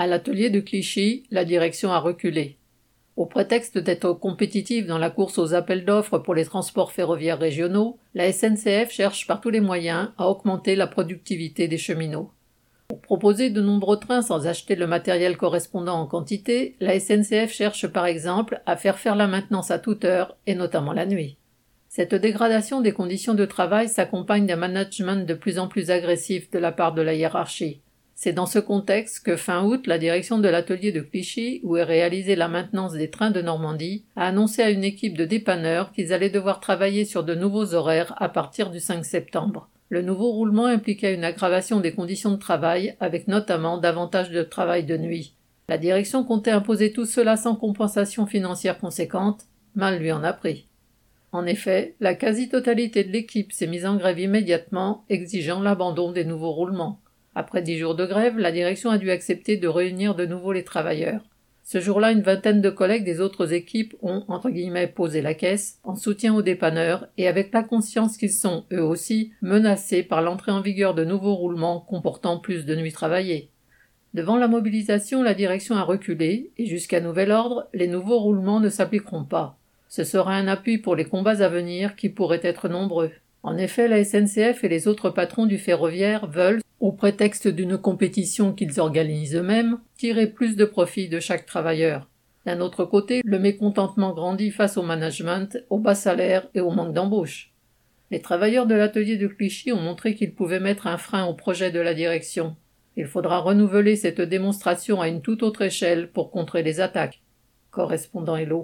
À l'atelier de Clichy, la direction a reculé. Au prétexte d'être compétitive dans la course aux appels d'offres pour les transports ferroviaires régionaux, la SNCF cherche par tous les moyens à augmenter la productivité des cheminots. Pour proposer de nombreux trains sans acheter le matériel correspondant en quantité, la SNCF cherche par exemple à faire faire la maintenance à toute heure, et notamment la nuit. Cette dégradation des conditions de travail s'accompagne d'un management de plus en plus agressif de la part de la hiérarchie. C'est dans ce contexte que fin août, la direction de l'atelier de Clichy, où est réalisée la maintenance des trains de Normandie, a annoncé à une équipe de dépanneurs qu'ils allaient devoir travailler sur de nouveaux horaires à partir du 5 septembre. Le nouveau roulement impliquait une aggravation des conditions de travail, avec notamment davantage de travail de nuit. La direction comptait imposer tout cela sans compensation financière conséquente, mal lui en a pris. En effet, la quasi-totalité de l'équipe s'est mise en grève immédiatement, exigeant l'abandon des nouveaux roulements. Après dix jours de grève, la direction a dû accepter de réunir de nouveau les travailleurs. Ce jour-là, une vingtaine de collègues des autres équipes ont, entre guillemets, posé la caisse, en soutien aux dépanneurs, et avec la conscience qu'ils sont, eux aussi, menacés par l'entrée en vigueur de nouveaux roulements comportant plus de nuits travaillées. Devant la mobilisation, la direction a reculé, et jusqu'à nouvel ordre, les nouveaux roulements ne s'appliqueront pas. Ce sera un appui pour les combats à venir qui pourraient être nombreux. En effet, la SNCF et les autres patrons du ferroviaire veulent, au prétexte d'une compétition qu'ils organisent eux-mêmes, tirer plus de profit de chaque travailleur. D'un autre côté, le mécontentement grandit face au management, au bas salaire et au manque d'embauche. Les travailleurs de l'atelier de Clichy ont montré qu'ils pouvaient mettre un frein au projet de la direction. Il faudra renouveler cette démonstration à une toute autre échelle pour contrer les attaques. Correspondant Hello.